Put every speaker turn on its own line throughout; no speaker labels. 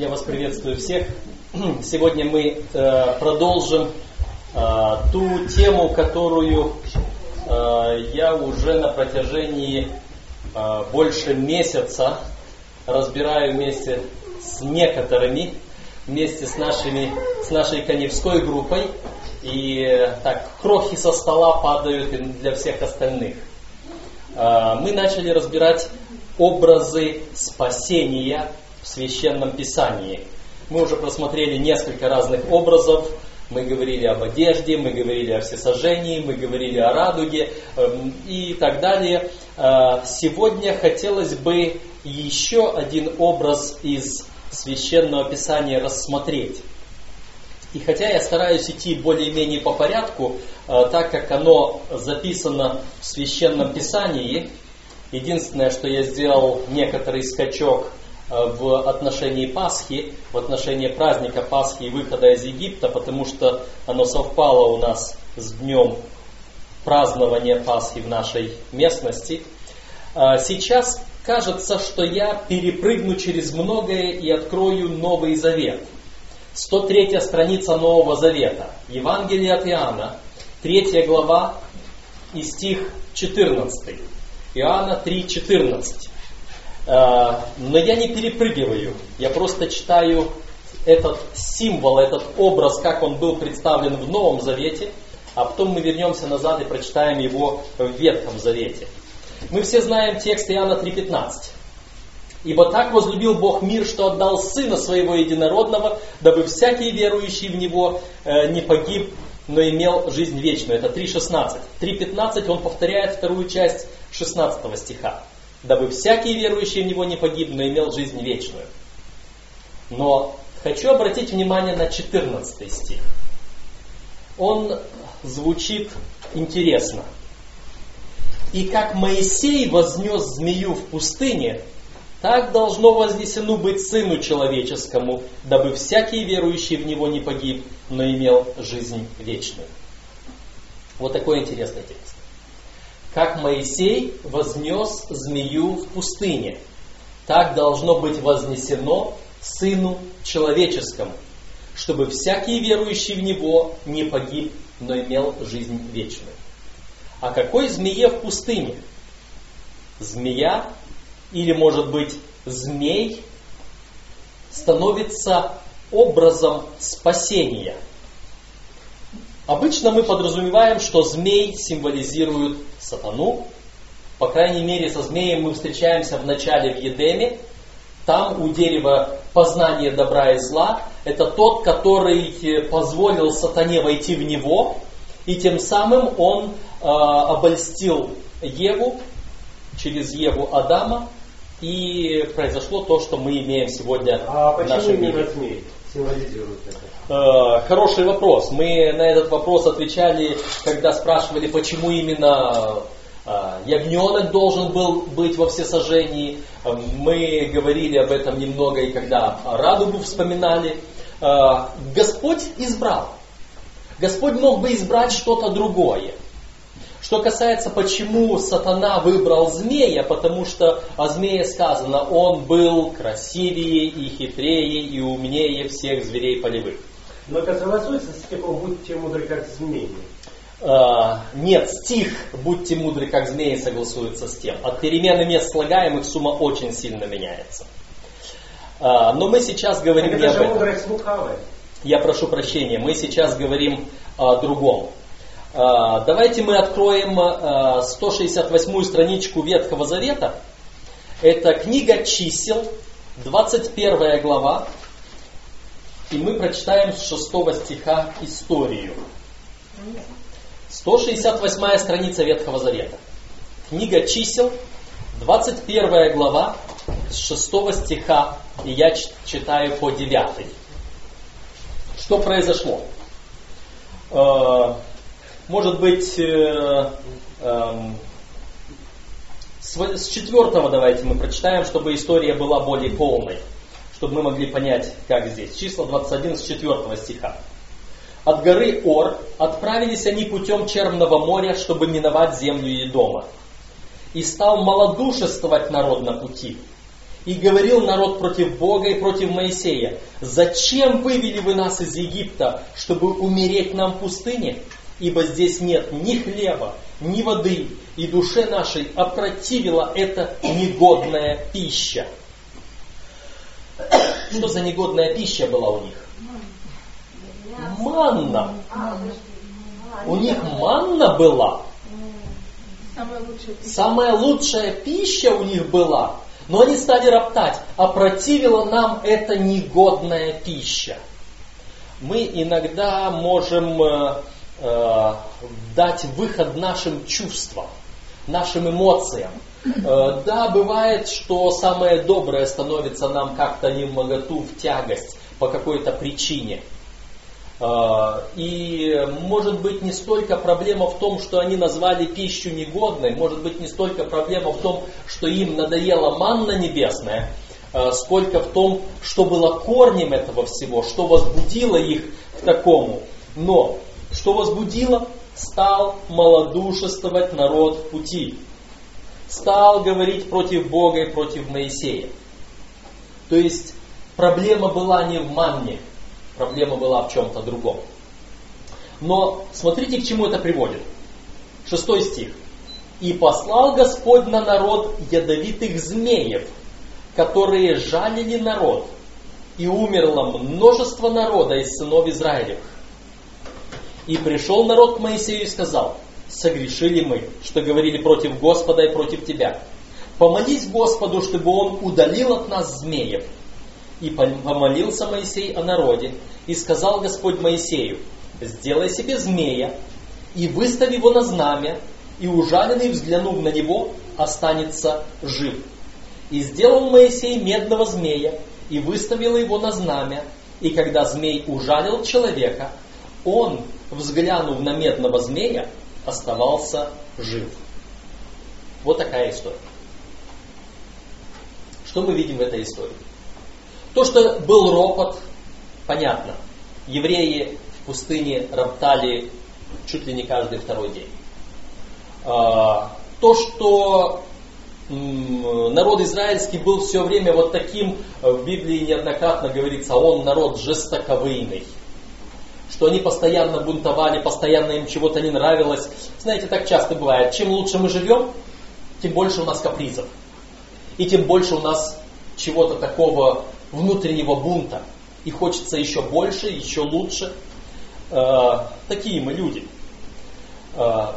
Я вас приветствую всех. Сегодня мы э, продолжим э, ту тему, которую э, я уже на протяжении э, больше месяца разбираю вместе с некоторыми, вместе с, нашими, с нашей коневской группой. И э, так, крохи со стола падают для всех остальных. Э, мы начали разбирать образы спасения в священном писании. Мы уже просмотрели несколько разных образов. Мы говорили об одежде, мы говорили о всесожжении, мы говорили о радуге эм, и так далее. Э, сегодня хотелось бы еще один образ из священного писания рассмотреть. И хотя я стараюсь идти более-менее по порядку, э, так как оно записано в священном писании, Единственное, что я сделал некоторый скачок в отношении Пасхи, в отношении праздника Пасхи и выхода из Египта, потому что оно совпало у нас с днем празднования Пасхи в нашей местности. Э, сейчас кажется, что я перепрыгну через многое и открою Новый Завет. 103 страница Нового Завета. Евангелие от Иоанна, 3 глава и стих 14. Иоанна 3.14. Э, но я не перепрыгиваю, я просто читаю этот символ, этот образ, как он был представлен в Новом Завете, а потом мы вернемся назад и прочитаем его в Ветхом Завете. Мы все знаем текст Иоанна 3.15. «Ибо так возлюбил Бог мир, что отдал Сына Своего Единородного, дабы всякий верующий в Него э, не погиб, но имел жизнь вечную». Это 3.16. 3.15 он повторяет вторую часть 16 стиха. «Дабы всякий верующий в Него не погиб, но имел жизнь вечную». Но хочу обратить внимание на 14 стих. Он звучит интересно. «И как Моисей вознес змею в пустыне, так должно вознесено быть Сыну Человеческому, дабы всякий верующий в Него не погиб, но имел жизнь вечную». Вот такой интересный текст как Моисей вознес змею в пустыне. Так должно быть вознесено Сыну Человеческому, чтобы всякий верующий в Него не погиб, но имел жизнь вечную. А какой змее в пустыне? Змея, или может быть змей, становится образом спасения – Обычно мы подразумеваем, что змей символизирует сатану. По крайней мере, со змеем мы встречаемся в начале в Едеме. Там у дерева познания добра и зла. Это тот, который позволил сатане войти в него. И тем самым он э, обольстил Еву, через Еву Адама. И произошло то, что мы имеем сегодня
а в нашем мире. змей символизирует это?
Э, хороший вопрос. Мы на этот вопрос отвечали, когда спрашивали, почему именно э, ягненок должен был быть во всесожжении. Э, мы говорили об этом немного и когда радугу вспоминали. Господь избрал. Господь мог бы избрать что-то другое. Что касается, почему сатана выбрал змея, потому что о змее сказано, он был красивее и хитрее и умнее всех зверей полевых.
Но это согласуется с стихом «Будьте мудры, как змеи».
Uh, нет, стих «Будьте мудры, как змеи» согласуется с тем. От перемены мест слагаемых сумма очень сильно меняется. Uh, но мы сейчас говорим
так
не об этом.
мудрость лукавая.
Я прошу прощения, мы сейчас говорим о другом. Uh, давайте мы откроем 168 страничку Ветхого Завета. Это книга чисел, 21 глава, и мы прочитаем с 6 стиха историю. 168 страница Ветхого Завета. Книга чисел, 21 глава, с 6 стиха, и я читаю по 9. Что произошло? Может быть, э, эм, с четвертого давайте мы прочитаем, чтобы история была более полной чтобы мы могли понять, как здесь. Числа 21 с 4 стиха. От горы Ор отправились они путем Черного моря, чтобы миновать землю Едома. И стал малодушествовать народ на пути. И говорил народ против Бога и против Моисея, «Зачем вывели вы нас из Египта, чтобы умереть нам в пустыне? Ибо здесь нет ни хлеба, ни воды, и душе нашей опротивила эта негодная пища». Что за негодная пища была у них? Манна. У них манна была. Самая лучшая пища у них была. Но они стали роптать, а противила нам эта негодная пища. Мы иногда можем э, дать выход нашим чувствам, нашим эмоциям. Э, да, бывает, что самое доброе становится нам как-то не в моготу, в тягость по какой-то причине. Э, и может быть не столько проблема в том, что они назвали пищу негодной, может быть не столько проблема в том, что им надоела манна небесная, сколько в том, что было корнем этого всего, что возбудило их к такому. Но что возбудило? Стал малодушествовать народ в пути стал говорить против Бога и против Моисея. То есть проблема была не в манне, проблема была в чем-то другом. Но смотрите, к чему это приводит. Шестой стих. «И послал Господь на народ ядовитых змеев, которые жалили народ, и умерло множество народа из сынов Израилевых. И пришел народ к Моисею и сказал, согрешили мы, что говорили против Господа и против тебя. Помолись Господу, чтобы Он удалил от нас змеев. И помолился Моисей о народе, и сказал Господь Моисею, сделай себе змея, и выстави его на знамя, и ужаленный, взглянув на него, останется жив. И сделал Моисей медного змея, и выставил его на знамя, и когда змей ужалил человека, он, взглянув на медного змея, оставался жив. Вот такая история. Что мы видим в этой истории? То, что был ропот, понятно. Евреи в пустыне роптали чуть ли не каждый второй день. А, то, что народ израильский был все время вот таким, в Библии неоднократно говорится, он народ жестоковыйный что они постоянно бунтовали, постоянно им чего-то не нравилось. Знаете, так часто бывает. Чем лучше мы живем, тем больше у нас капризов. И тем больше у нас чего-то такого внутреннего бунта. И хочется еще больше, еще лучше. Э, такие мы люди. Э,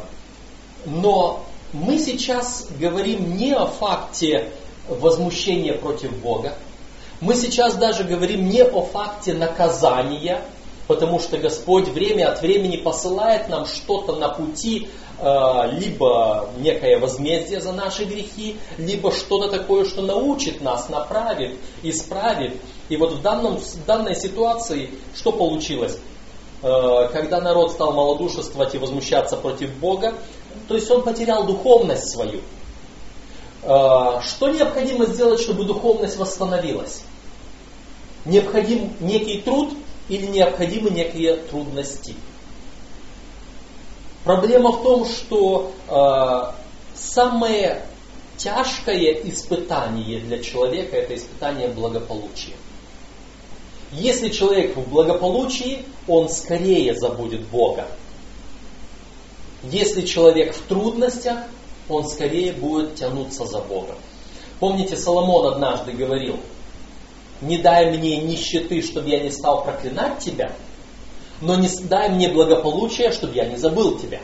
но мы сейчас говорим не о факте возмущения против Бога. Мы сейчас даже говорим не о факте наказания потому что Господь время от времени посылает нам что-то на пути, э, либо некое возмездие за наши грехи, либо что-то такое, что научит нас, направит, исправит. И вот в, данном, в данной ситуации что получилось? Э, когда народ стал малодушествовать и возмущаться против Бога, то есть он потерял духовность свою. Э, что необходимо сделать, чтобы духовность восстановилась? Необходим некий труд, или необходимы некие трудности. Проблема в том, что э, самое тяжкое испытание для человека это испытание благополучия. Если человек в благополучии, он скорее забудет Бога. Если человек в трудностях, он скорее будет тянуться за Богом. Помните, Соломон однажды говорил – не дай мне нищеты, чтобы я не стал проклинать тебя, но не дай мне благополучия, чтобы я не забыл тебя.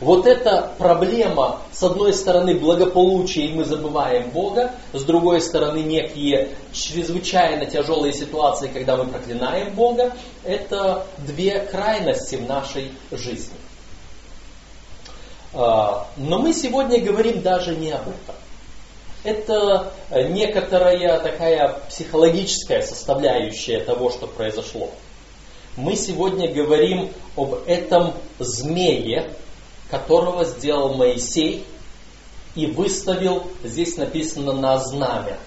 Вот эта проблема, с одной стороны, благополучия, и мы забываем Бога, с другой стороны, некие чрезвычайно тяжелые ситуации, когда мы проклинаем Бога, это две крайности в нашей жизни. А, но мы сегодня говорим даже не об этом это э, некоторая такая психологическая составляющая того, что произошло. Мы сегодня говорим об этом змее, которого сделал Моисей и выставил, здесь написано, на знамя.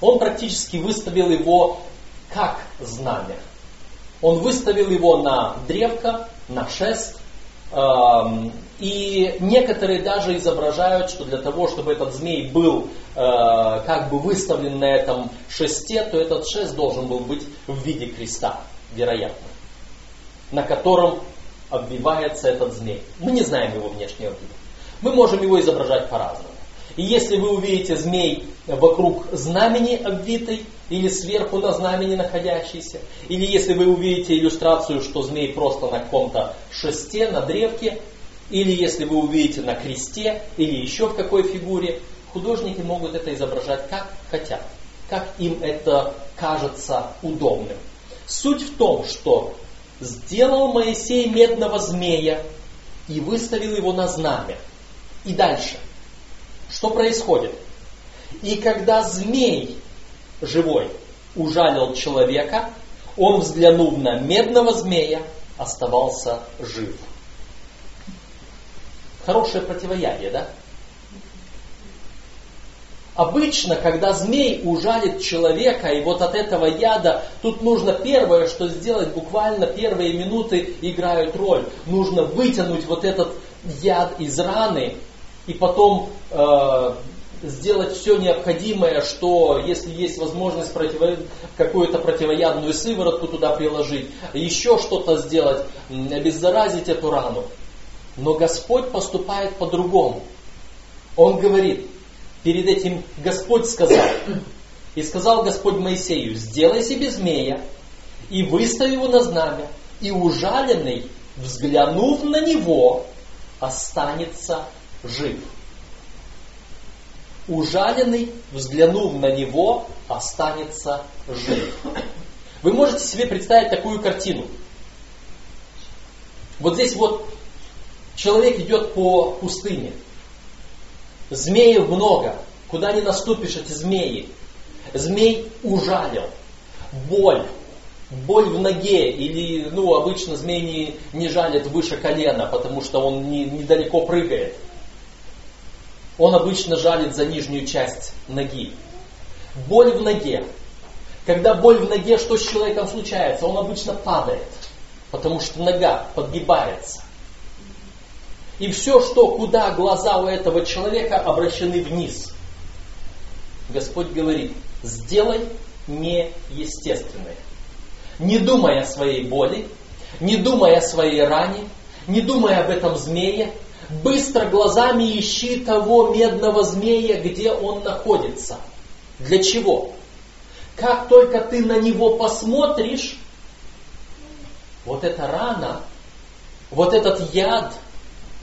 Он практически выставил его как знамя. Он выставил его на древко, на шест, И некоторые даже изображают, что для того, чтобы этот змей был э, как бы выставлен на этом шесте, то этот шест должен был быть в виде креста, вероятно, на котором обвивается этот змей. Мы не знаем его внешнего вида. Мы можем его изображать по-разному. И если вы увидите змей вокруг знамени обвитый, или сверху на знамени находящийся, или если вы увидите иллюстрацию, что змей просто на каком-то шесте, на древке, или если вы увидите на кресте, или еще в какой фигуре, художники могут это изображать как хотят, как им это кажется удобным. Суть в том, что сделал Моисей медного змея и выставил его на знамя. И дальше. Что происходит? И когда змей живой ужалил человека, он, взглянув на медного змея, оставался жив. Хорошее противоядие, да? Обычно, когда змей ужалит человека, и вот от этого яда, тут нужно первое, что сделать, буквально первые минуты играют роль. Нужно вытянуть вот этот яд из раны, и потом э, сделать все необходимое, что если есть возможность противо... какую-то противоядную сыворотку туда приложить, еще что-то сделать, обеззаразить эту рану. Но Господь поступает по-другому. Он говорит, перед этим Господь сказал, и сказал Господь Моисею, сделай себе змея, и выстави его на знамя, и ужаленный, взглянув на него, останется жив. Ужаленный, взглянув на него, останется жив. Вы можете себе представить такую картину. Вот здесь вот Человек идет по пустыне. Змеев много. Куда не наступишь, эти змеи. Змей ужалил. Боль. Боль в ноге. Или, ну, обычно змей не, не жалит выше колена, потому что он не, недалеко прыгает. Он обычно жалит за нижнюю часть ноги. Боль в ноге. Когда боль в ноге, что с человеком случается? Он обычно падает, потому что нога подгибается. И все, что, куда глаза у этого человека обращены вниз. Господь говорит, сделай неестественное. Не думая о своей боли, не думая о своей ране, не думая об этом змее, быстро глазами ищи того медного змея, где он находится. Для чего? Как только ты на него посмотришь, вот эта рана, вот этот яд –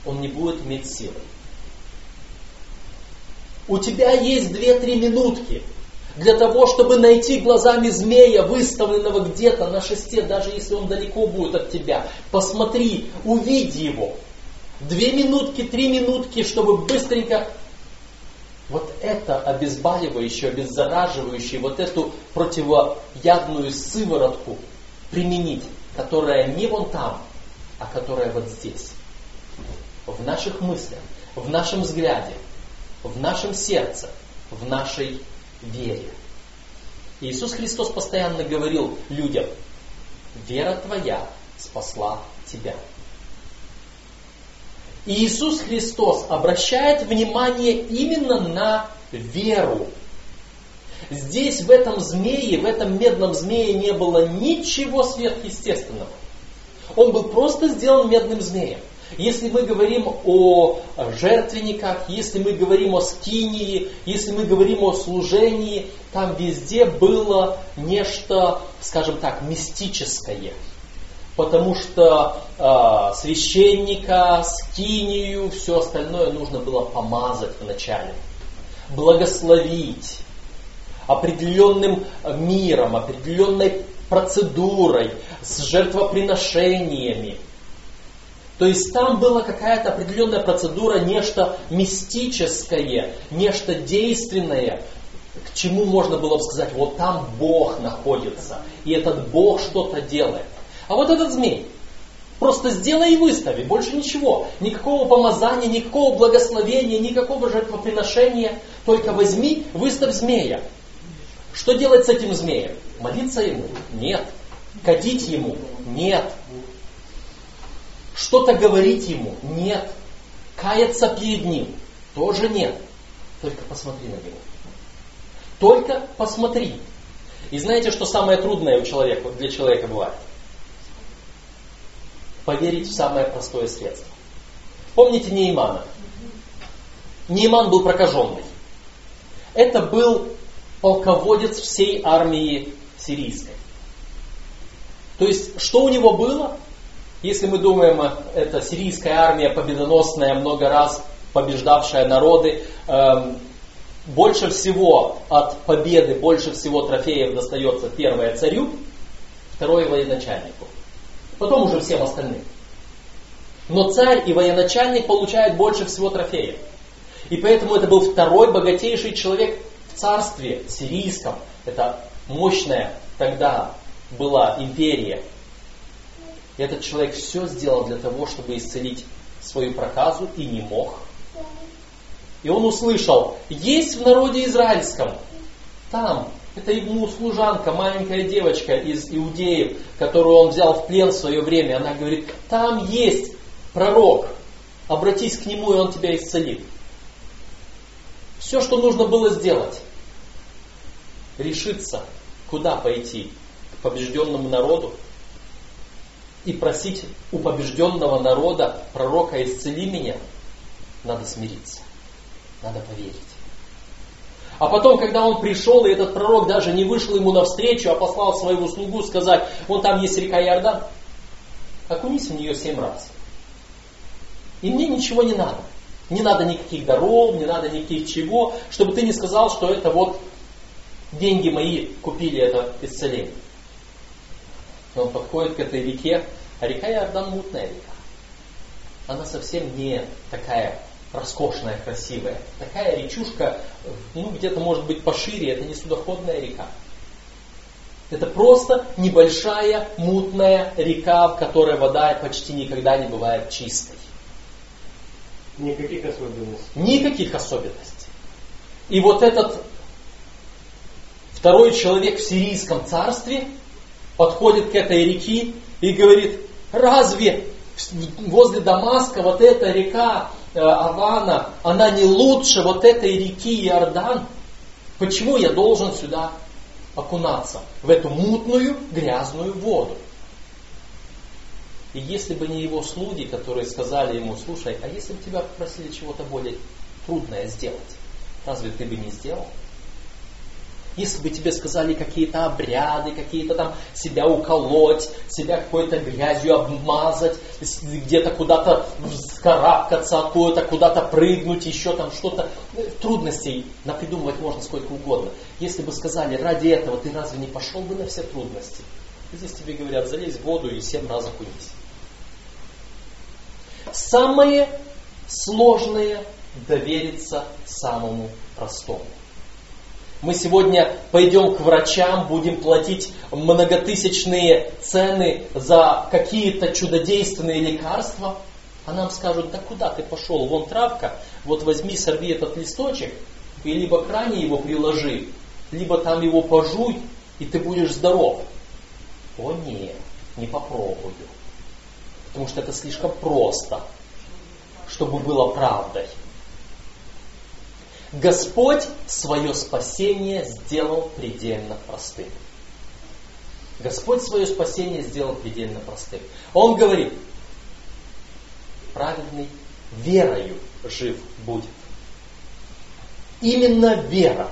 он не будет иметь силы. У тебя есть 2-3 минутки для того, чтобы найти глазами змея, выставленного где-то на шесте, даже если он далеко будет от тебя. Посмотри, увиди его. Две минутки, три минутки, чтобы быстренько вот это обезболивающее, обеззараживающее, вот эту противоядную сыворотку применить, которая не вон там, а которая вот здесь в наших мыслях, в нашем взгляде, в нашем сердце, в нашей вере. Иисус Христос постоянно говорил людям, вера твоя спасла тебя. Иисус Христос обращает внимание именно на веру. Здесь в этом змее, в этом медном змее не было ничего сверхъестественного. Он был просто сделан медным змеем. Если мы говорим о жертвенниках, если мы говорим о скинии, если мы говорим о служении, там везде было нечто, скажем так, мистическое. Потому что э, священника, скинию, все остальное нужно было помазать вначале, благословить определенным миром, определенной процедурой, с жертвоприношениями. То есть там была какая-то определенная процедура, нечто мистическое, нечто действенное, к чему можно было бы сказать, вот там Бог находится, и этот Бог что-то делает. А вот этот змей, просто сделай и выстави, больше ничего. Никакого помазания, никакого благословения, никакого жертвоприношения, только возьми, выставь змея. Что делать с этим змеем? Молиться ему? Нет. Кадить ему? Нет. Что-то говорить ему? Нет. Каяться перед ним? Тоже нет. Только посмотри на него. Только посмотри. И знаете, что самое трудное у человека, для человека бывает? Поверить в самое простое средство. Помните Неймана? Нейман был прокаженный. Это был полководец всей армии сирийской. То есть, что у него было? Если мы думаем, это сирийская армия победоносная, много раз побеждавшая народы, эм, больше всего от победы, больше всего трофеев достается первое царю, второе военачальнику. Потом уже всем остальным. Но царь и военачальник получают больше всего трофеев. И поэтому это был второй богатейший человек в царстве сирийском. Это мощная тогда была империя. И этот человек все сделал для того, чтобы исцелить свою проказу и не мог. И он услышал, есть в народе израильском, там, это ему служанка, маленькая девочка из иудеев, которую он взял в плен в свое время, она говорит, там есть пророк, обратись к нему, и он тебя исцелит. Все, что нужно было сделать, решиться, куда пойти, к побежденному народу, и просить у побежденного народа пророка исцели меня, надо смириться, надо поверить. А потом, когда он пришел, и этот пророк даже не вышел ему навстречу, а послал своего слугу сказать, вон там есть река Иордан, окунись в нее семь раз. И мне ничего не надо. Не надо никаких даров, не надо никаких чего, чтобы ты не сказал, что это вот деньги мои купили это исцеление. И он подходит к этой реке, а река Иордан мутная река. Она совсем не такая роскошная, красивая. Такая речушка, ну где-то может быть пошире, это не судоходная река. Это просто небольшая мутная река, в которой вода почти никогда не бывает чистой.
Никаких особенностей.
Никаких особенностей. И вот этот второй человек в сирийском царстве подходит к этой реке и говорит, разве возле Дамаска вот эта река э, Авана, она не лучше вот этой реки Иордан? Почему я должен сюда окунаться, в эту мутную, грязную воду? И если бы не его слуги, которые сказали ему, слушай, а если бы тебя попросили чего-то более трудное сделать, разве ты бы не сделал? Если бы тебе сказали какие-то обряды, какие-то там себя уколоть, себя какой-то грязью обмазать, где-то куда-то скарабкаться откуда-то, куда-то прыгнуть, еще там что-то. Трудностей напридумывать можно сколько угодно. Если бы сказали, ради этого ты разве не пошел бы на все трудности? Здесь тебе говорят, залезь в воду и семь раз окунись. Самое сложное довериться самому простому. Мы сегодня пойдем к врачам, будем платить многотысячные цены за какие-то чудодейственные лекарства, а нам скажут, да куда ты пошел, вон травка, вот возьми, сорви этот листочек, и либо к ране его приложи, либо там его пожуй, и ты будешь здоров. О нет, не попробую потому что это слишком просто, чтобы было правдой. Господь свое спасение сделал предельно простым. Господь свое спасение сделал предельно простым. Он говорит, праведный верою жив будет. Именно вера.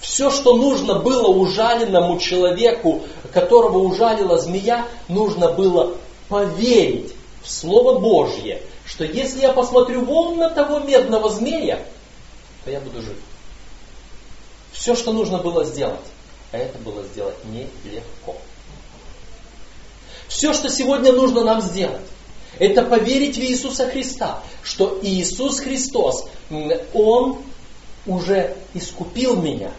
Все, что нужно было ужаленному человеку, которого ужалила змея, нужно было поверить в Слово Божье, что если я посмотрю вон на того медного змея, то я буду жив. Все, что нужно было сделать, а это было сделать нелегко. Все, что сегодня нужно нам сделать, это поверить в Иисуса Христа, что Иисус Христос, Он уже искупил меня.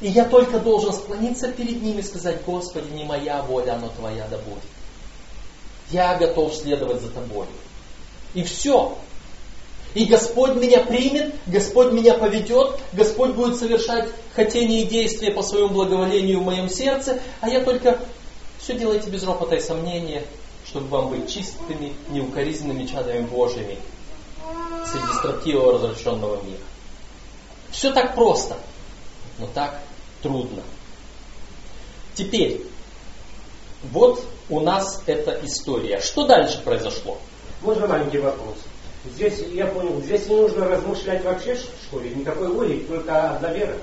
И я только должен склониться перед Ним и сказать, Господи, не моя воля, но Твоя да будет я готов следовать за тобой. И все. И Господь меня примет, Господь меня поведет, Господь будет совершать хотение и действия по своему благоволению в моем сердце, а я только все делайте без ропота и сомнения, чтобы вам быть чистыми, неукоризненными чадами Божьими среди строптивого развращенного мира. Все так просто, но так трудно. Теперь, вот у нас эта история. Что дальше произошло?
Можно маленький вопрос? Здесь, я понял, здесь не нужно размышлять вообще, что ли? Никакой воли, только одна вера.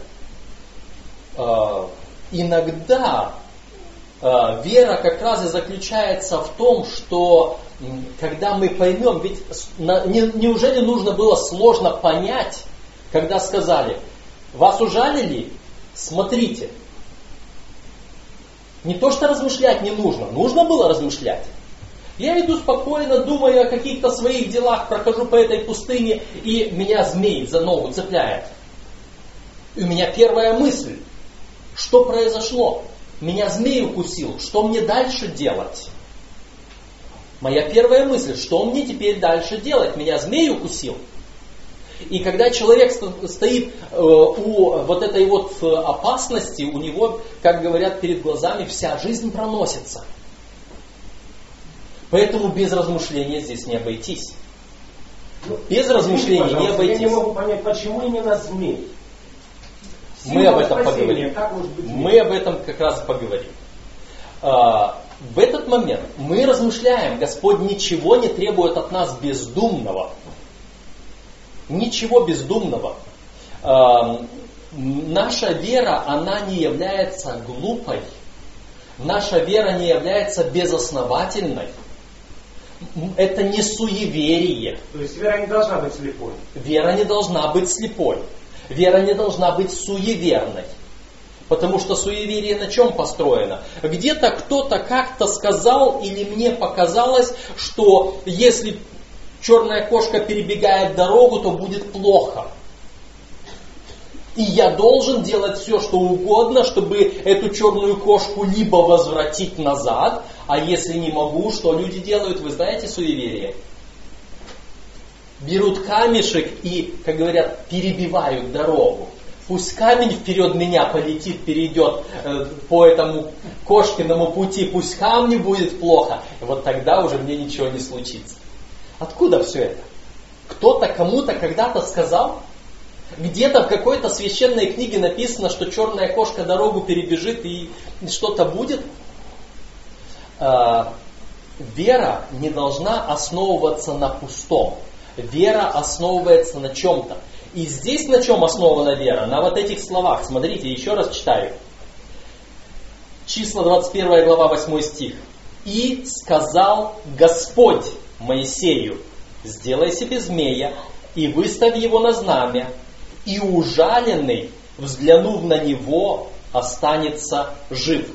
А, иногда а, вера как раз и заключается в том, что когда мы поймем, ведь неужели нужно было сложно понять, когда сказали, вас ужалили, смотрите. Не то, что размышлять не нужно, нужно было размышлять. Я иду спокойно, думаю о каких-то своих делах, прохожу по этой пустыне, и меня змей за ногу цепляет. И у меня первая мысль, что произошло? Меня змей укусил, что мне дальше делать? Моя первая мысль, что мне теперь дальше делать? Меня змей укусил. И когда человек стоит э, у вот этой вот э, опасности, у него, как говорят, перед глазами вся жизнь проносится – Поэтому без размышления здесь не обойтись. Ну, без размышления не обойтись.
Я не могу понять, почему именно змей?
Мы об этом поговорим. Мы об этом как раз поговорим. А, в этот момент мы размышляем, Господь ничего не требует от нас бездумного. Ничего бездумного. А, наша вера, она не является глупой. Наша вера не является безосновательной это не суеверие.
То есть вера не должна быть слепой.
Вера не должна быть слепой. Вера не должна быть суеверной. Потому что суеверие на чем построено? Где-то кто-то как-то сказал или мне показалось, что если черная кошка перебегает дорогу, то будет плохо. И я должен делать все, что угодно, чтобы эту черную кошку либо возвратить назад, а если не могу, что люди делают, вы знаете суеверие? Берут камешек и, как говорят, перебивают дорогу. Пусть камень вперед меня полетит, перейдет э, по этому кошкиному пути, пусть камню будет плохо, и вот тогда уже мне ничего не случится. Откуда все это? Кто-то кому-то когда-то сказал, где-то в какой-то священной книге написано, что черная кошка дорогу перебежит и что-то будет. А, вера не должна основываться на пустом. Вера основывается на чем-то. И здесь на чем основана вера? На вот этих словах. Смотрите, еще раз читаю. Числа 21 глава 8 стих. «И сказал Господь Моисею, сделай себе змея и выставь его на знамя, и ужаленный, взглянув на него, останется жив».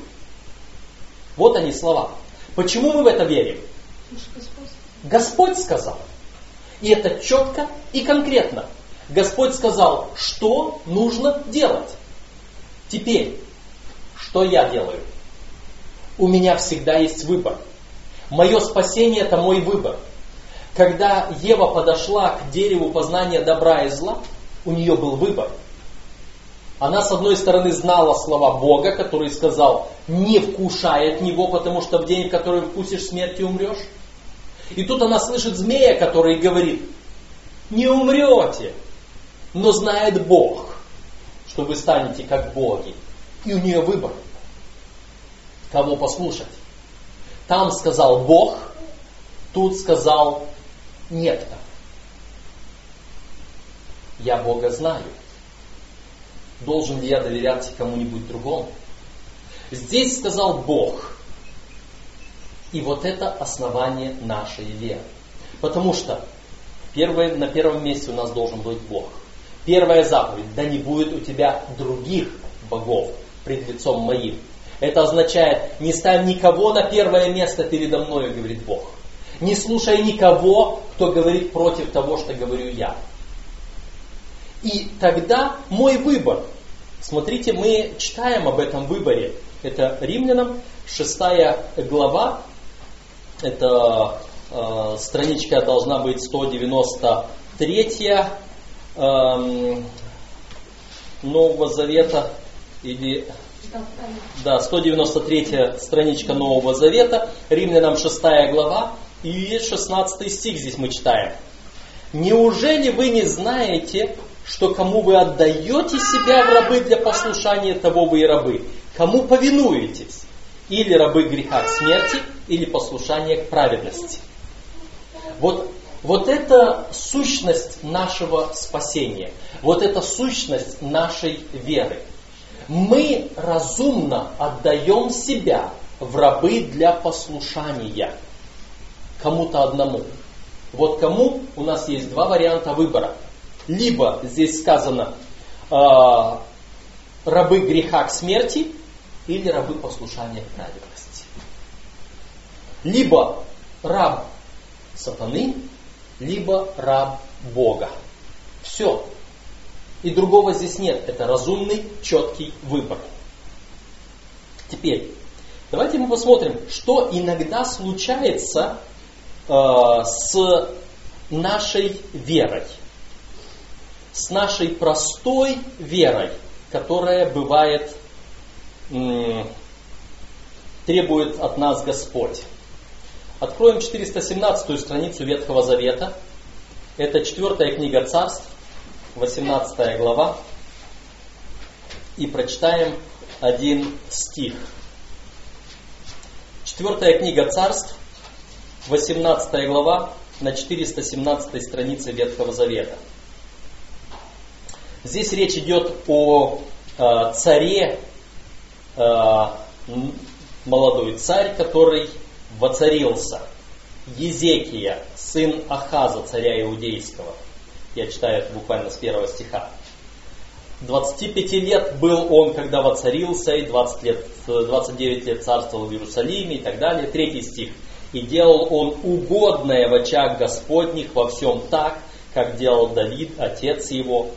Вот они слова. Почему мы в это верим? Господь сказал. И это четко и конкретно. Господь сказал, что нужно делать. Теперь, что я делаю? У меня всегда есть выбор. Мое спасение это мой выбор. Когда Ева подошла к дереву познания добра и зла, у нее был выбор – она, с одной стороны, знала слова Бога, который сказал, не вкушай от него, потому что в день, в который вкусишь смерти, умрешь. И тут она слышит змея, который говорит, не умрете, но знает Бог, что вы станете как боги. И у нее выбор, кого послушать. Там сказал Бог, тут сказал некто. Я Бога знаю должен ли я доверяться кому-нибудь другому. Здесь сказал Бог. И вот это основание нашей веры. Потому что первое, на первом месте у нас должен быть Бог. Первая заповедь, да не будет у тебя других богов пред лицом моим. Это означает, не ставь никого на первое место передо мной, говорит Бог. Не слушай никого, кто говорит против того, что говорю я. И тогда мой выбор. Смотрите, мы читаем об этом выборе. Это Римлянам, 6 глава. Это э, страничка должна быть 193 э, Нового Завета. или да, 193 страничка Нового Завета, Римлянам 6 глава, и 16 стих здесь мы читаем. Неужели вы не знаете, что кому вы отдаете себя в рабы для послушания, того вы и рабы? Кому повинуетесь? Или рабы греха к смерти, или послушание к праведности. Вот, вот это сущность нашего спасения. Вот это сущность нашей веры. Мы разумно отдаем себя в рабы для послушания кому-то одному. Вот кому у нас есть два варианта выбора. Либо здесь сказано э, рабы греха к смерти или рабы послушания к праведности. Либо раб сатаны, либо раб Бога. Все. И другого здесь нет. Это разумный, четкий выбор. Теперь, давайте мы посмотрим, что иногда случается э, с нашей верой. С нашей простой верой, которая бывает, требует от нас Господь. Откроем 417 страницу Ветхого Завета. Это четвертая книга царств, 18 глава. И прочитаем один стих. Четвертая книга царств, 18 глава, на 417 странице Ветхого Завета. Здесь речь идет о э, царе, э, молодой царь, который воцарился Езекия, сын Ахаза, царя Иудейского. Я читаю это буквально с первого стиха. 25 лет был он, когда воцарился, и 20 лет, 29 лет царствовал в Иерусалиме и так далее. Третий стих. «И делал он угодное в очах Господних во всем так, как делал Давид, отец его».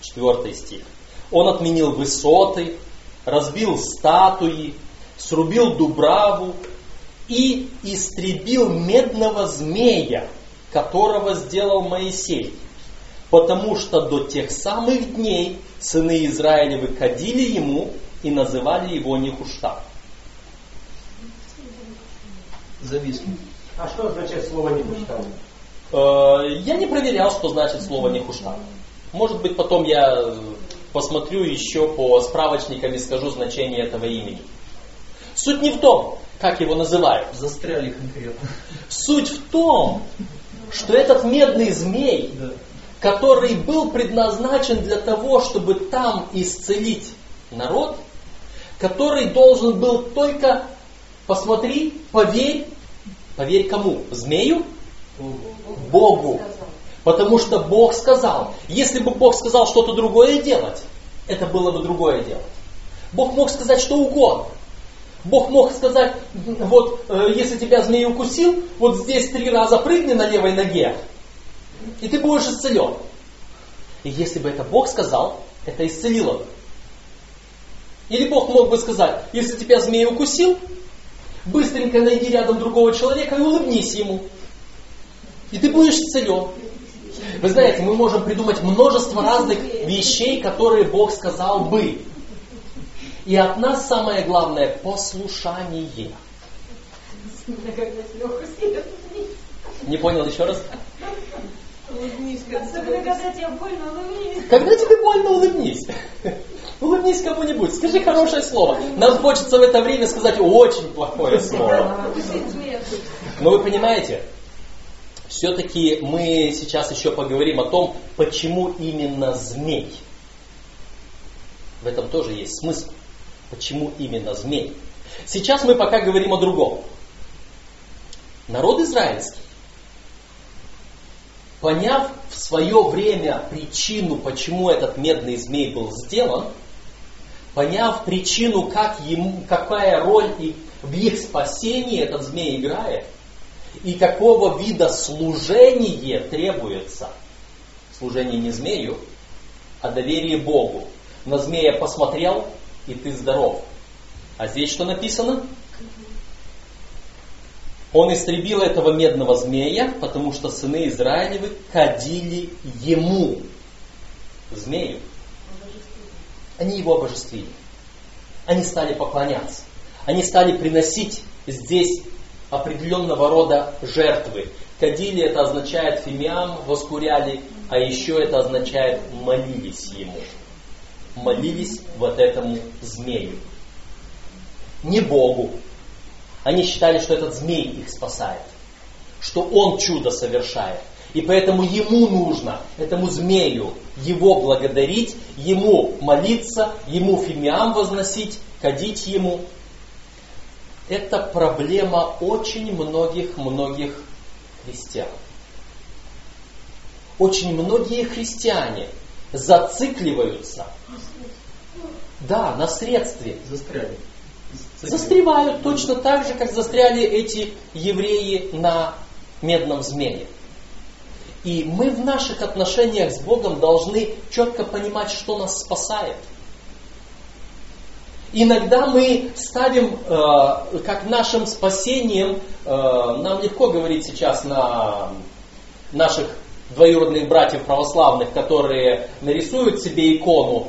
Четвертый стих. Он отменил высоты, разбил статуи, срубил дубраву, и истребил медного змея, которого сделал Моисей, потому что до тех самых дней сыны Израилевы кадили ему и называли его Нехуштав.
Зависнуть. А что означает слово Нехуштав?
Э, я не проверял, что значит слово Нехуштав. Может быть, потом я посмотрю еще по справочникам и скажу значение этого имени. Суть не в том, как его называют.
Застряли конкретно.
Суть в том, что этот медный змей, да. который был предназначен для того, чтобы там исцелить народ, который должен был только, посмотри, поверь, поверь кому? Змею? Богу. Потому что Бог сказал. Если бы Бог сказал что-то другое делать, это было бы другое дело. Бог мог сказать что угодно. Бог мог сказать, вот э, если тебя змей укусил, вот здесь три раза прыгни на левой ноге, и ты будешь исцелен. И если бы это Бог сказал, это исцелило бы. Или Бог мог бы сказать, если тебя змей укусил, быстренько найди рядом другого человека и улыбнись ему. И ты будешь исцелен. Вы знаете, мы можем придумать множество разных вещей, которые Бог сказал бы. И от нас самое главное послушание. Не понял еще раз?
Когда тебе больно, улыбнись.
Когда тебе больно, улыбнись. Улыбнись кому-нибудь, скажи хорошее слово. Нам хочется в это время сказать очень плохое слово. Но вы понимаете, все-таки мы сейчас еще поговорим о том, почему именно змей. В этом тоже есть смысл. Почему именно змей? Сейчас мы пока говорим о другом. Народ израильский, поняв в свое время причину, почему этот медный змей был сделан, поняв причину, как ему, какая роль и в их спасении этот змей играет, и какого вида служение требуется, служение не змею, а доверие Богу. На змея посмотрел, и ты здоров. А здесь что написано? Он истребил этого медного змея, потому что сыны Израилевы кадили ему, змею. Они его обожествили. Они стали поклоняться. Они стали приносить здесь определенного рода жертвы. Кадили это означает фимиам, воскуряли, а еще это означает молились ему. Молились вот этому змею. Не Богу. Они считали, что этот змей их спасает. Что он чудо совершает. И поэтому ему нужно, этому змею, его благодарить, ему молиться, ему фимиам возносить, кадить ему. Это проблема очень многих-многих христиан. Очень многие христиане зацикливаются да, на средстве.
Застряли.
Застревают точно так же, как застряли эти евреи на медном змее. И мы в наших отношениях с Богом должны четко понимать, что нас спасает. Иногда мы ставим э, как нашим спасением, э, нам легко говорить сейчас на наших двоюродных братьев православных, которые нарисуют себе икону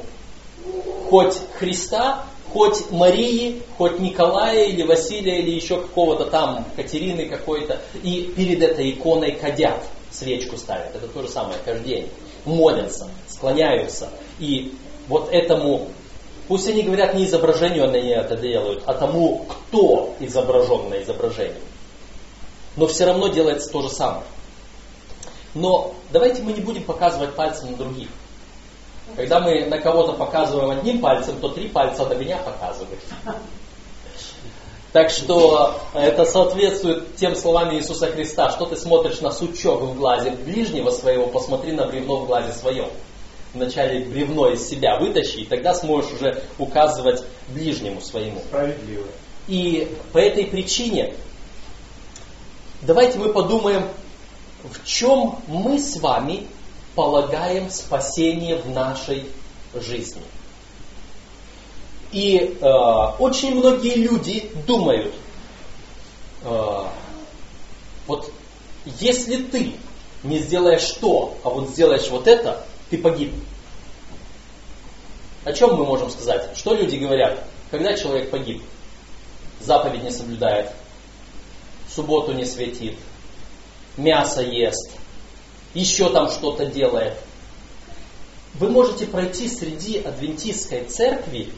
хоть Христа, хоть Марии, хоть Николая или Василия или еще какого-то там, Катерины какой-то, и перед этой иконой кадят, свечку ставят. Это то же самое, каждый день. Молятся, склоняются. И вот этому, пусть они говорят не изображению, они это делают, а тому, кто изображен на изображении. Но все равно делается то же самое. Но давайте мы не будем показывать пальцем на других. Когда мы на кого-то показываем одним пальцем, то три пальца на меня показывают. Так что это соответствует тем словам Иисуса Христа, что ты смотришь на сучок в глазе ближнего своего, посмотри на бревно в глазе своем. Вначале бревно из себя вытащи, и тогда сможешь уже указывать ближнему своему.
Справедливо.
И по этой причине давайте мы подумаем, в чем мы с вами полагаем спасение в нашей жизни. И э, очень многие люди думают, э, вот если ты не сделаешь то, а вот сделаешь вот это, ты погиб. О чем мы можем сказать? Что люди говорят, когда человек погиб? Заповедь не соблюдает, субботу не светит, мясо ест, еще там что-то делает. Вы можете пройти среди адвентистской церкви,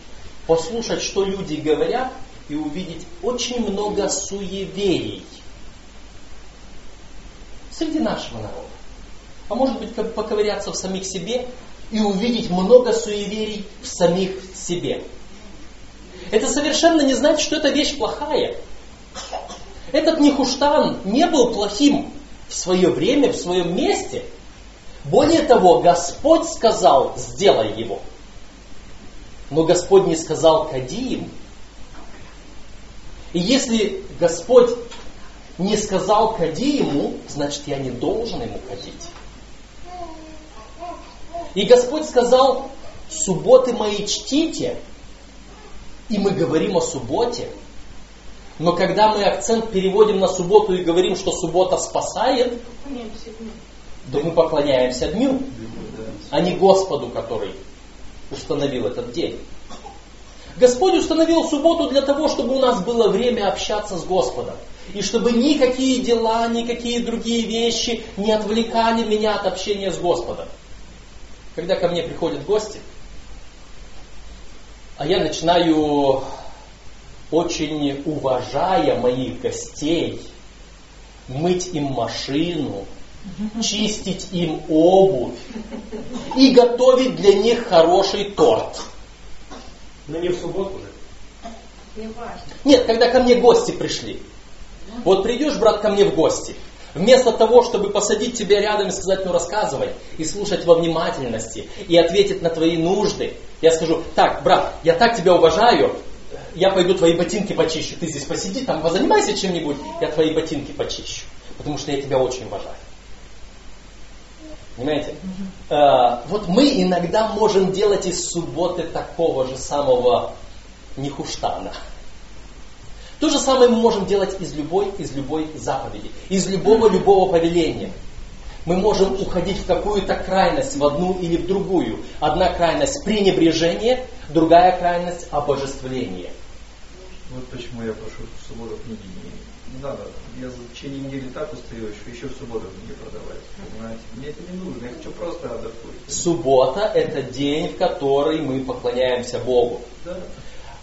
послушать, что люди говорят, и увидеть очень много суеверий среди нашего народа. А может быть, поковыряться в самих себе и увидеть много суеверий в самих себе. Это совершенно не значит, что эта вещь плохая. Этот Нихуштан не был плохим в свое время, в своем месте. Более того, Господь сказал, сделай его. Но Господь не сказал, кади им. И если Господь не сказал кади ему, значит я не должен ему кадить. И Господь сказал, субботы мои чтите, и мы говорим о субботе, но когда мы акцент переводим на субботу и говорим, что суббота спасает, то мы поклоняемся дню, а не Господу, который установил этот день. Господь установил субботу для того, чтобы у нас было время общаться с Господом. И чтобы никакие дела, никакие другие вещи не отвлекали меня от общения с Господом. Когда ко мне приходят гости, а я начинаю очень уважая моих гостей, мыть им машину, чистить им обувь и готовить для них хороший торт.
Но не в субботу же.
Нет, когда ко мне гости пришли. Вот придешь, брат, ко мне в гости. Вместо того, чтобы посадить тебя рядом и сказать, ну рассказывай, и слушать во внимательности, и ответить на твои нужды, я скажу, так, брат, я так тебя уважаю, я пойду твои ботинки почищу. Ты здесь посиди, там позанимайся чем-нибудь, я твои ботинки почищу. Потому что я тебя очень уважаю. Понимаете? Mm-hmm. вот мы иногда можем делать из субботы такого же самого нихуштана. То же самое мы можем делать из любой, из любой заповеди, из любого, любого повеления. Мы можем уходить в какую-то крайность, в одну или в другую. Одна крайность пренебрежение, другая крайность обожествление.
Вот почему я прошу в субботу книги не, не надо. Я в течение недели так устаю, что еще в субботу книги продавать. Понимаете? Мне это не нужно, я хочу просто отдохнуть.
Суббота – это день, в который мы поклоняемся Богу.
Да.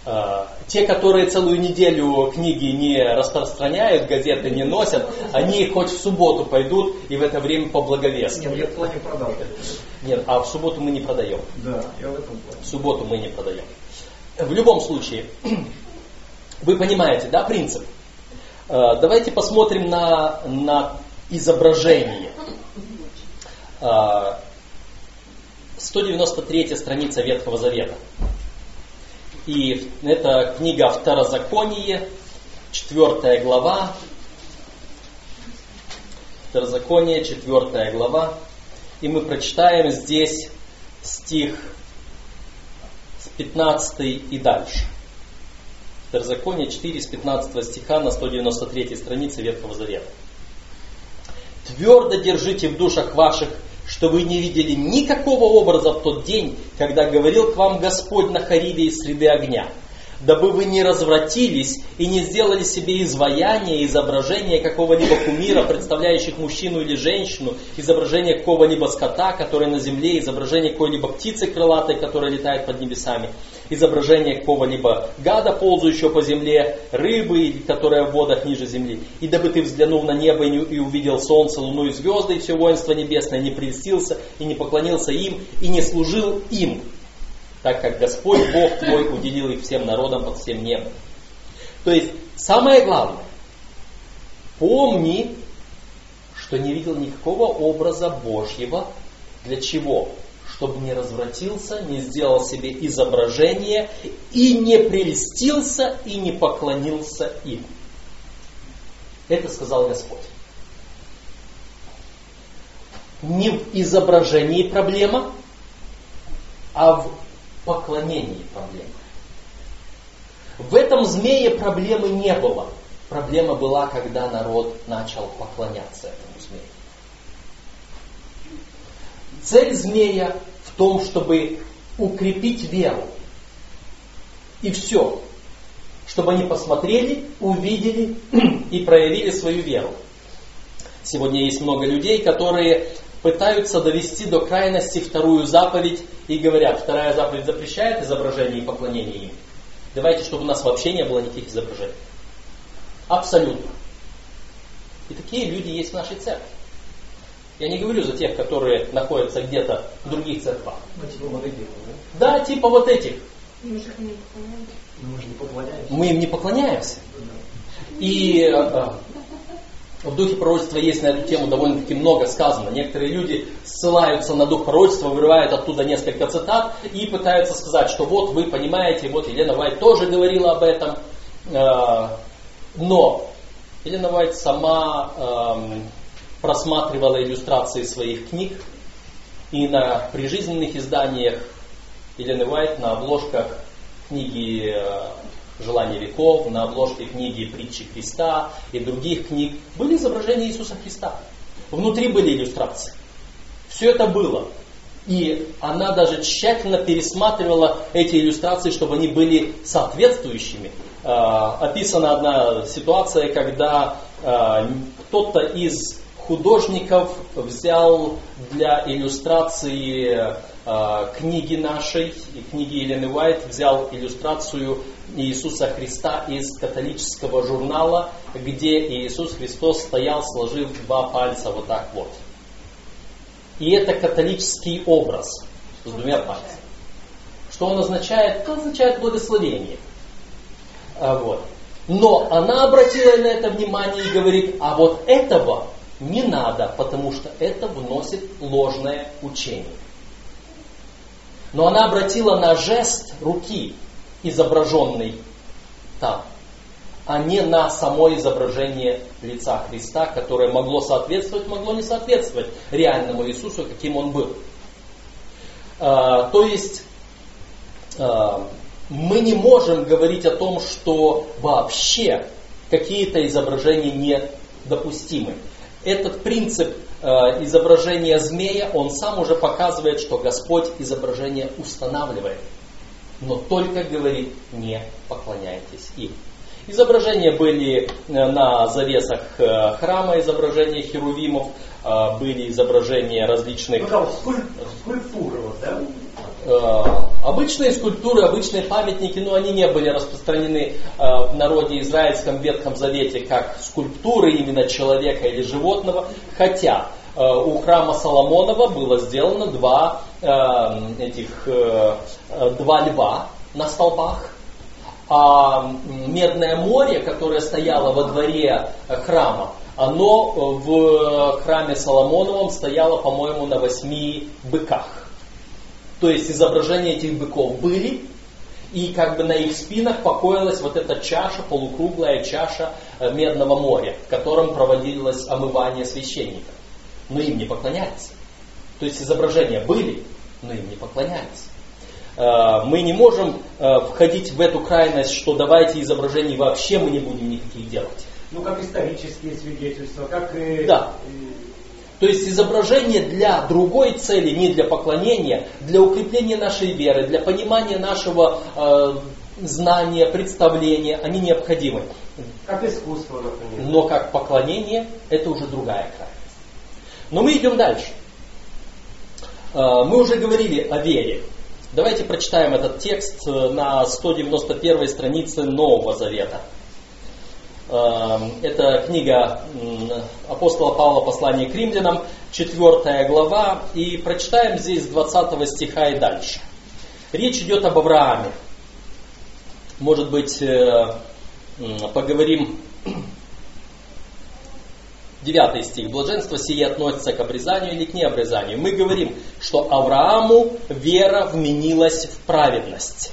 А, те, которые целую неделю книги не распространяют, газеты не носят, они хоть в субботу пойдут и в это время поблаговестят.
Нет, я в плане продажи.
Нет, а в субботу мы не продаем.
Да, я в этом плане.
В субботу мы не продаем. В любом случае, вы понимаете, да, принцип? А, давайте посмотрим на, на изображение. 193 а, страница Ветхого Завета. И это книга Второзаконие, 4 глава. Второзаконие, 4 глава. И мы прочитаем здесь стих с 15 и дальше. Второзаконие 4 с 15 стиха на 193 странице Ветхого Завета. Твердо держите в душах ваших что вы не видели никакого образа в тот день, когда говорил к вам Господь на Харибе из среды огня, дабы вы не развратились и не сделали себе изваяние, изображение какого-либо кумира, представляющих мужчину или женщину, изображение какого-либо скота, который на земле, изображение какой-либо птицы крылатой, которая летает под небесами, изображение какого-либо гада, ползающего по земле, рыбы, которая в водах ниже земли. И дабы ты взглянул на небо и увидел солнце, луну и звезды, и все воинство небесное, не прельстился и не поклонился им, и не служил им, так как Господь Бог твой уделил их всем народам под всем небом. То есть, самое главное, помни, что не видел никакого образа Божьего. Для чего? чтобы не развратился, не сделал себе изображение и не прельстился и не поклонился им. Это сказал Господь. Не в изображении проблема, а в поклонении проблема. В этом змее проблемы не было. Проблема была, когда народ начал поклоняться этому змею. Цель змея в том, чтобы укрепить веру. И все. Чтобы они посмотрели, увидели и проявили свою веру. Сегодня есть много людей, которые пытаются довести до крайности вторую заповедь и говорят, вторая заповедь запрещает изображение и поклонение им. Давайте, чтобы у нас вообще не было никаких изображений. Абсолютно. И такие люди есть в нашей церкви. Я не говорю за тех, которые находятся где-то в других церквах.
Ну, типа вот этих,
да? Да, типа вот этих.
Мы же не поклоняемся.
Мы им не поклоняемся. И э, в духе пророчества есть на эту тему довольно-таки много сказано. Некоторые люди ссылаются на дух пророчества, вырывают оттуда несколько цитат и пытаются сказать, что вот вы понимаете, вот Елена Вайт тоже говорила об этом. Э, но Елена Вайт сама эм, просматривала иллюстрации своих книг, и на прижизненных изданиях Елены Вайт на обложках книги э, «Желание веков», на обложке книги «Притчи Христа» и других книг были изображения Иисуса Христа. Внутри были иллюстрации. Все это было. И она даже тщательно пересматривала эти иллюстрации, чтобы они были соответствующими. Э, описана одна ситуация, когда э, кто-то из художников взял для иллюстрации книги нашей, книги Елены Уайт, взял иллюстрацию Иисуса Христа из католического журнала, где Иисус Христос стоял, сложив два пальца вот так вот. И это католический образ с двумя пальцами. Что он означает? Это означает благословение. А, вот. Но она обратила на это внимание и говорит, а вот этого не надо, потому что это вносит ложное учение. Но она обратила на жест руки, изображенный там, а не на само изображение лица Христа, которое могло соответствовать, могло не соответствовать реальному Иисусу, каким он был. А, то есть а, мы не можем говорить о том, что вообще какие-то изображения недопустимы этот принцип изображение змея, он сам уже показывает, что Господь изображение устанавливает. Но только говорит, не поклоняйтесь им. Изображения были э, на завесах э, храма, изображения херувимов, э, были изображения различных...
Ну, там скульп, скульптуры, вот, да?
Обычные скульптуры, обычные памятники, но они не были распространены в народе израильском Ветхом Завете как скульптуры именно человека или животного, хотя у храма Соломонова было сделано два этих два льва на столбах, а Медное море, которое стояло во дворе э, храма, оно э, в храме Соломоновом стояло, по-моему, на восьми быках. То есть изображения этих быков были, и как бы на их спинах покоилась вот эта чаша, полукруглая чаша э, Медного моря, в котором проводилось омывание священника. Но им не поклонялись. То есть изображения были, но им не поклонялись. Э, мы не можем э, входить в эту крайность, что давайте изображений вообще мы не будем никаких делать.
Ну, как исторические свидетельства, как... и
Да. То есть изображения для другой цели, не для поклонения, для укрепления нашей веры, для понимания нашего э, знания, представления, они необходимы.
Как искусство, например.
Но как поклонение, это уже другая крайность. Но мы идем дальше. Э, мы уже говорили о вере. Давайте прочитаем этот текст э, на 191 странице Нового Завета. Эм, это книга апостола Павла «Послание к римлянам», 4 глава, и прочитаем здесь с 20 стиха и дальше. Речь идет об Аврааме. Может быть, э, поговорим Девятый стих. Блаженство сие относится к обрезанию или к необрезанию. Мы говорим, что Аврааму вера вменилась в праведность.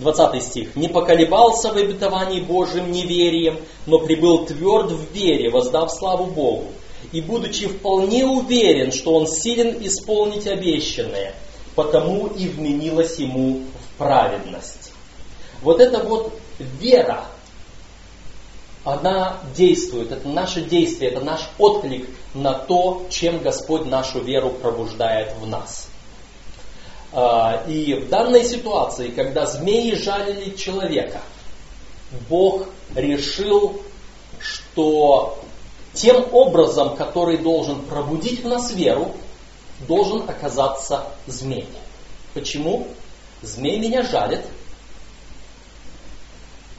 20 стих. «Не поколебался в обетовании Божьим неверием, но прибыл тверд в вере, воздав славу Богу, и будучи вполне уверен, что он силен исполнить обещанное, потому и вменилась ему в праведность». Вот это вот вера, она действует, это наше действие, это наш отклик на то, чем Господь нашу веру пробуждает в нас. А, и в данной ситуации, когда змеи жалили человека, Бог решил, что тем образом, который должен пробудить в нас веру, должен оказаться змей. Почему? Змей меня жалит,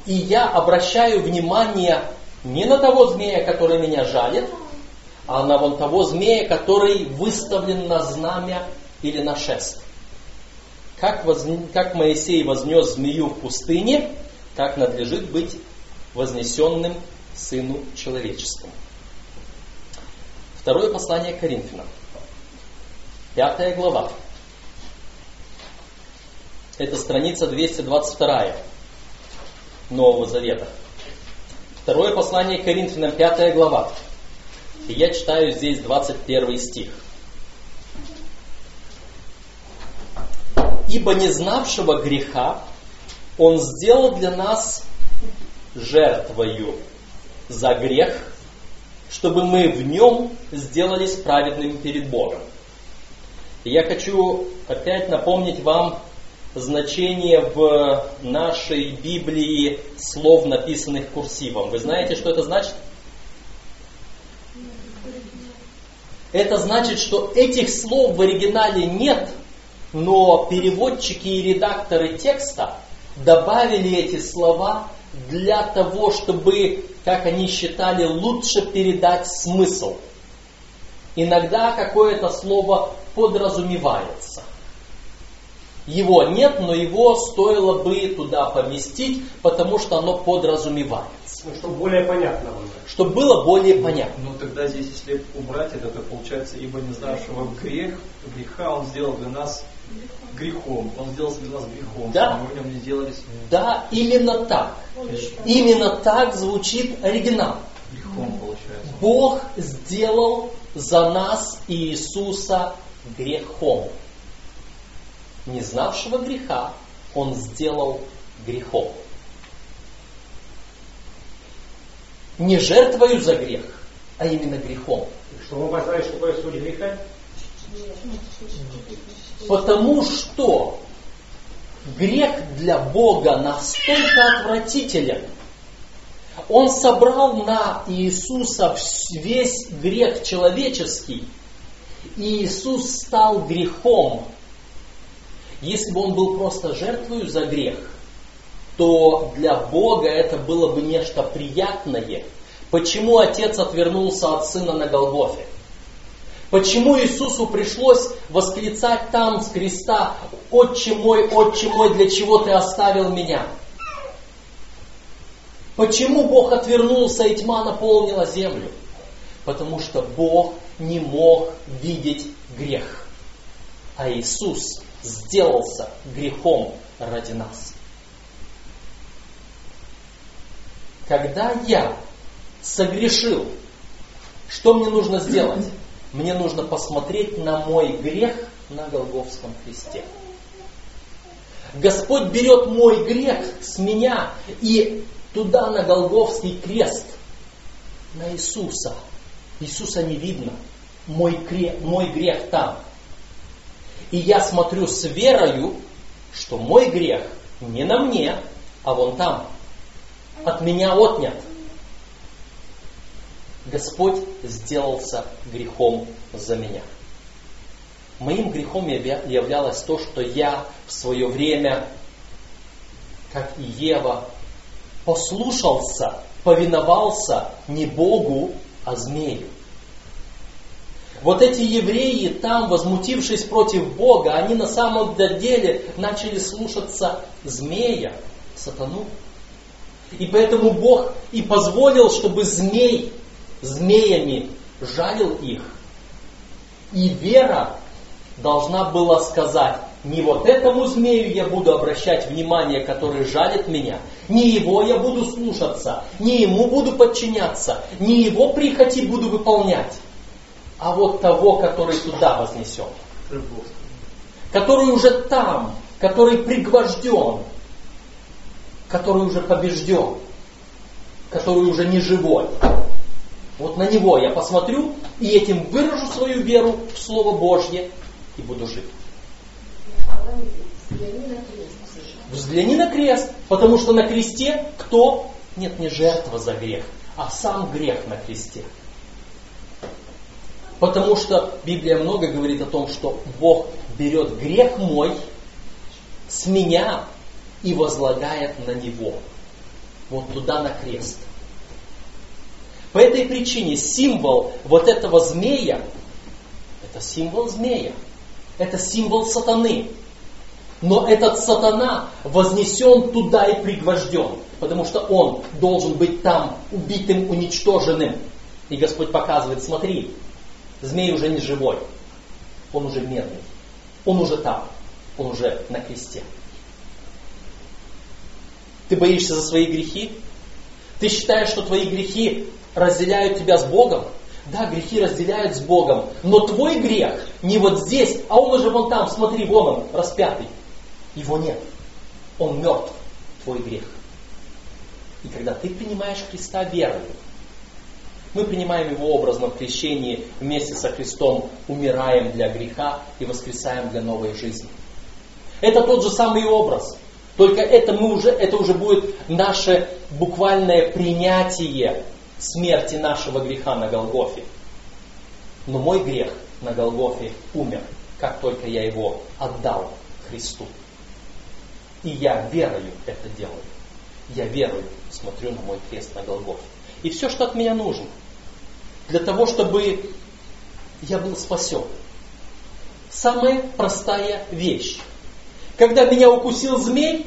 и я обращаю внимание не на того змея, который меня жалит, а на вон того змея, который выставлен на знамя или на шест. Как, воз... как Моисей вознес змею в пустыне, так надлежит быть вознесенным Сыну Человеческому. Второе послание Коринфянам. Пятая глава. Это страница 222. Нового Завета. Второе послание Коринфянам, 5 глава. И я читаю здесь 21 стих. Ибо не знавшего греха Он сделал для нас жертвою за грех, чтобы мы в нем сделались праведными перед Богом. И я хочу опять напомнить вам значение в нашей Библии слов, написанных курсивом. Вы знаете, что это значит? Это значит, что этих слов в оригинале нет, но переводчики и редакторы текста добавили эти слова для того, чтобы, как они считали, лучше передать смысл. Иногда какое-то слово подразумевается. Его нет, но его стоило бы туда поместить, потому что оно подразумевается.
Ну, чтобы более понятно было.
Чтобы было более понятно.
Ну тогда здесь, если убрать это, то получается, ибо не знавшего грех, греха он сделал для нас грехом. Он сделал для нас грехом.
Да.
Мы в нем не сделались.
Да, именно так. Именно так звучит оригинал.
Грехом получается.
Бог сделал за нас Иисуса грехом не знавшего греха, он сделал грехом. Не жертвою за грех, а именно грехом.
Чтобы мы познали, что такое суть греха?
Потому что грех для Бога настолько отвратителен. Он собрал на Иисуса весь грех человеческий, и Иисус стал грехом. Если бы он был просто жертвою за грех, то для Бога это было бы нечто приятное. Почему Отец отвернулся от Сына на Голгофе? Почему Иисусу пришлось восклицать там с креста, «Отче мой, Отче мой, для чего ты оставил меня?» Почему Бог отвернулся и тьма наполнила землю? Потому что Бог не мог видеть грех. А Иисус сделался грехом ради нас. Когда я согрешил, что мне нужно сделать? Мне нужно посмотреть на мой грех на Голговском кресте. Господь берет мой грех с меня и туда на Голговский крест, на Иисуса. Иисуса не видно. Мой грех, мой грех там. И я смотрю с верою, что мой грех не на мне, а вон там. От меня отнят. Господь сделался грехом за меня. Моим грехом являлось то, что я в свое время, как и Ева, послушался, повиновался не Богу, а змею. Вот эти евреи там, возмутившись против Бога, они на самом деле начали слушаться змея, сатану. И поэтому Бог и позволил, чтобы змей змеями жалил их. И вера должна была сказать, не вот этому змею я буду обращать внимание, который жалит меня, не его я буду слушаться, не ему буду подчиняться, не его прихоти буду выполнять, а вот того, который туда вознесен. Который уже там, который пригвожден, который уже побежден, который уже не живой. Вот на него я посмотрю и этим выражу свою веру в Слово Божье и буду жить. Взгляни на крест, потому что на кресте кто? Нет, не жертва за грех, а сам грех на кресте. Потому что Библия много говорит о том, что Бог берет грех мой с меня и возлагает на него. Вот туда на крест. По этой причине символ вот этого змея, это символ змея, это символ сатаны. Но этот сатана вознесен туда и пригвожден, потому что он должен быть там убитым, уничтоженным. И Господь показывает, смотри, змей уже не живой, он уже медный, он уже там, он уже на кресте. Ты боишься за свои грехи? Ты считаешь, что твои грехи разделяют тебя с Богом? Да, грехи разделяют с Богом, но твой грех не вот здесь, а он уже вон там, смотри, вон он, распятый. Его нет. Он мертв, твой грех. И когда ты принимаешь Христа верою, мы принимаем Его образно в крещении, вместе со Христом умираем для греха и воскресаем для новой жизни. Это тот же самый образ. Только это, мы уже, это уже будет наше буквальное принятие смерти нашего греха на Голгофе. Но мой грех на Голгофе умер, как только я его отдал Христу. И я верою это делаю. Я верою смотрю на мой крест на Голгофе. И все, что от меня нужно, для того, чтобы я был спасен. Самая простая вещь. Когда меня укусил змей,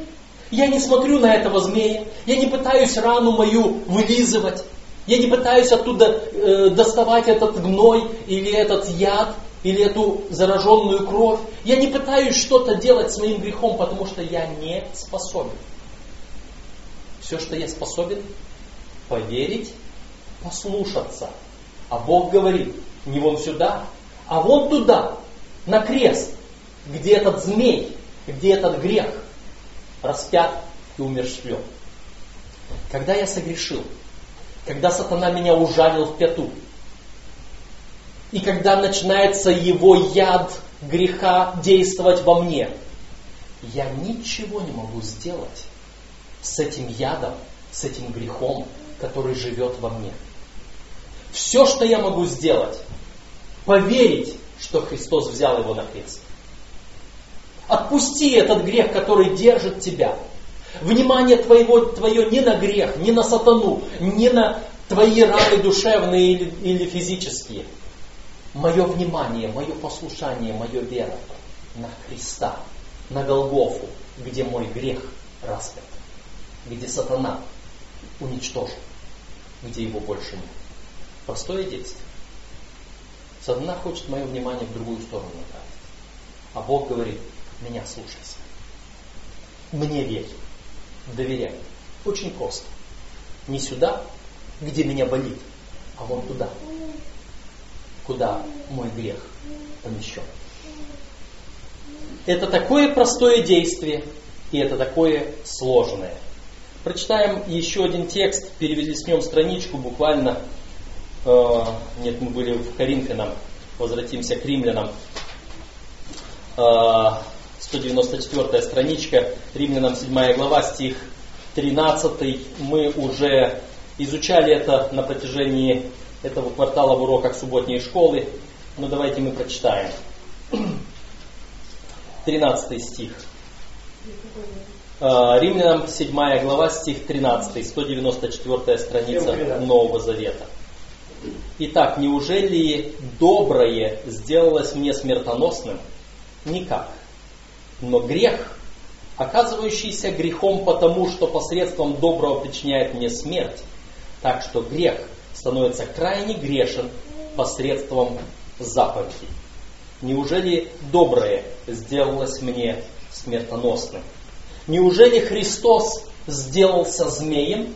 я не смотрю на этого змея, я не пытаюсь рану мою вылизывать, я не пытаюсь оттуда э, доставать этот гной или этот яд, или эту зараженную кровь. Я не пытаюсь что-то делать с моим грехом, потому что я не способен. Все, что я способен, поверить, послушаться. А Бог говорит, не вон сюда, а вон туда, на крест, где этот змей, где этот грех распят и умерщвлен. Когда я согрешил, когда сатана меня ужалил в пяту, И когда начинается его яд греха действовать во мне, я ничего не могу сделать с этим ядом, с этим грехом, который живет во мне. Все, что я могу сделать, поверить, что Христос взял его на крест. Отпусти этот грех, который держит тебя. Внимание твоего, твое не на грех, не на сатану, не на твои раны душевные или, или физические. Мое внимание, мое послушание, мое вера на Христа, на Голгофу, где мой грех распят, где сатана уничтожен, где его больше нет. Простое действие. Сатана хочет мое внимание в другую сторону направить. А Бог говорит, меня слушайся. Мне верь. Доверяй. Очень просто. Не сюда, где меня болит, а вон туда, куда мой грех помещен. Это такое простое действие, и это такое сложное. Прочитаем еще один текст, перевели с нем страничку буквально. Э, нет, мы были в Коринфянам, возвратимся к римлянам. Э, 194 страничка, Римлянам 7 глава, стих 13. Мы уже изучали это на протяжении этого квартала в уроках субботней школы, но давайте мы прочитаем. 13 стих. А, Римлянам 7 глава, стих 13, 194 страница Нового Завета. Итак, неужели доброе сделалось мне смертоносным? Никак. Но грех, оказывающийся грехом потому, что посредством доброго причиняет мне смерть, так что грех становится крайне грешен посредством заповедей. Неужели доброе сделалось мне смертоносным? Неужели Христос сделался змеем?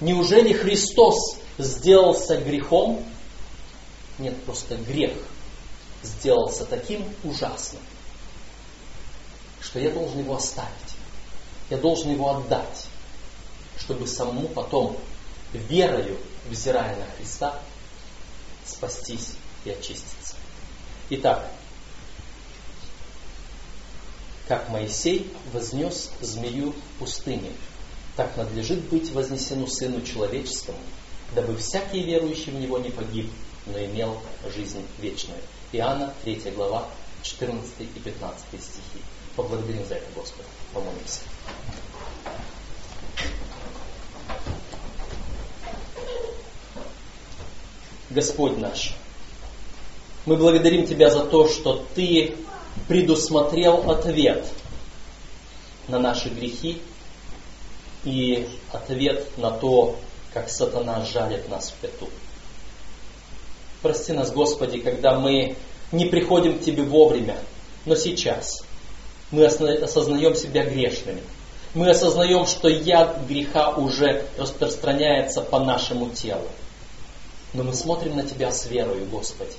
Неужели Христос сделался грехом? Нет, просто грех сделался таким ужасным, что я должен его оставить. Я должен его отдать, чтобы самому потом, верою, взирая на Христа, спастись и очиститься. Итак, как Моисей вознес змею пустыне, так надлежит быть вознесену Сыну Человеческому, дабы всякий верующий в Него не погиб, но имел жизнь вечную. Иоанна 3 глава, 14 и 15 стихи. Поблагодарим за это Господа. Помолимся. Господь наш, мы благодарим Тебя за то, что Ты предусмотрел ответ на наши грехи и ответ на то, как сатана жалит нас в пяту. Прости нас, Господи, когда мы не приходим к Тебе вовремя, но сейчас мы осознаем себя грешными. Мы осознаем, что яд греха уже распространяется по нашему телу. Но мы смотрим на Тебя с верою, Господи,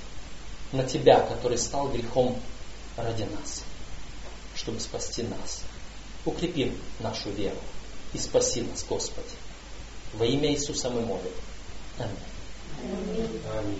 на Тебя, который стал грехом ради нас, чтобы спасти нас. Укрепим нашу веру и спаси нас, Господи. Во имя Иисуса мы молим. Аминь. Аминь.